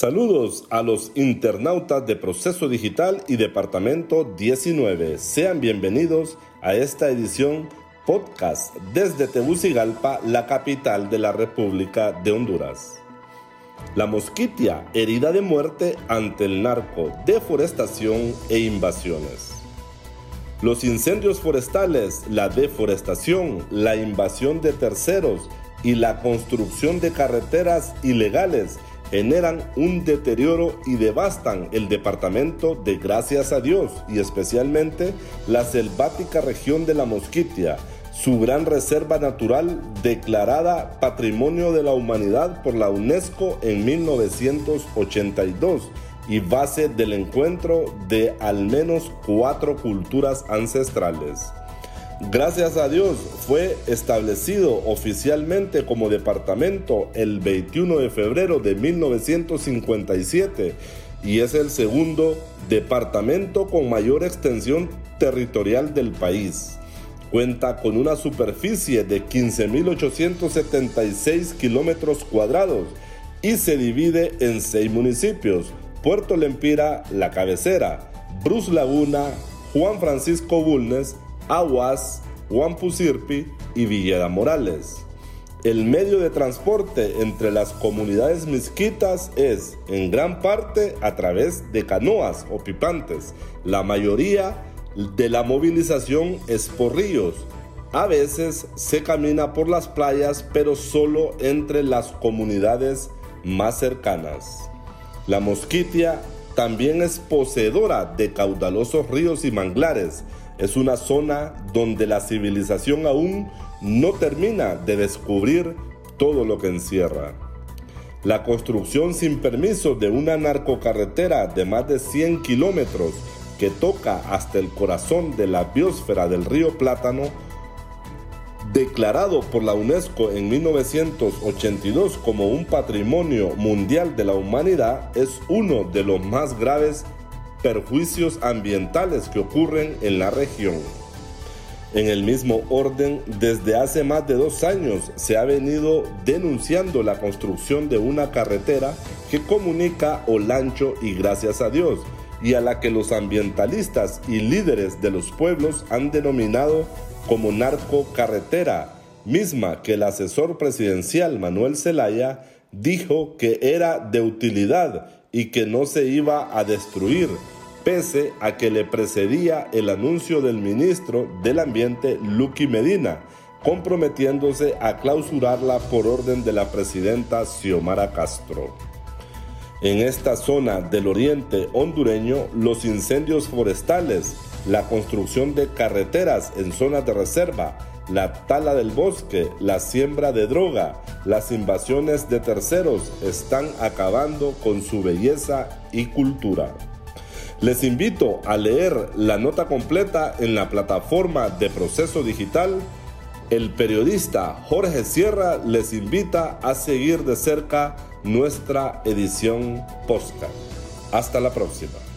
Saludos a los internautas de Proceso Digital y Departamento 19. Sean bienvenidos a esta edición podcast desde Tegucigalpa, la capital de la República de Honduras. La mosquitia, herida de muerte ante el narco, deforestación e invasiones. Los incendios forestales, la deforestación, la invasión de terceros y la construcción de carreteras ilegales generan un deterioro y devastan el departamento de Gracias a Dios y especialmente la selvática región de la Mosquitia, su gran reserva natural declarada Patrimonio de la Humanidad por la UNESCO en 1982 y base del encuentro de al menos cuatro culturas ancestrales. Gracias a Dios fue establecido oficialmente como departamento el 21 de febrero de 1957 y es el segundo departamento con mayor extensión territorial del país. Cuenta con una superficie de 15.876 kilómetros cuadrados y se divide en seis municipios: Puerto Lempira, La Cabecera, Bruce Laguna, Juan Francisco Bulnes, Aguas, Huampusirpi y Villeda Morales. El medio de transporte entre las comunidades misquitas es en gran parte a través de canoas o pipantes. La mayoría de la movilización es por ríos. A veces se camina por las playas, pero solo entre las comunidades más cercanas. La Mosquitia también es poseedora de caudalosos ríos y manglares, es una zona donde la civilización aún no termina de descubrir todo lo que encierra. La construcción sin permiso de una narcocarretera de más de 100 kilómetros que toca hasta el corazón de la biosfera del río Plátano, declarado por la UNESCO en 1982 como un patrimonio mundial de la humanidad, es uno de los más graves perjuicios ambientales que ocurren en la región. En el mismo orden, desde hace más de dos años se ha venido denunciando la construcción de una carretera que comunica Olancho y Gracias a Dios, y a la que los ambientalistas y líderes de los pueblos han denominado como narco carretera, misma que el asesor presidencial Manuel Zelaya dijo que era de utilidad y que no se iba a destruir, pese a que le precedía el anuncio del ministro del Ambiente, Lucky Medina, comprometiéndose a clausurarla por orden de la presidenta Xiomara Castro. En esta zona del oriente hondureño, los incendios forestales, la construcción de carreteras en zonas de reserva, la tala del bosque, la siembra de droga, las invasiones de terceros están acabando con su belleza y cultura. Les invito a leer la nota completa en la plataforma de proceso digital. El periodista Jorge Sierra les invita a seguir de cerca nuestra edición podcast. Hasta la próxima.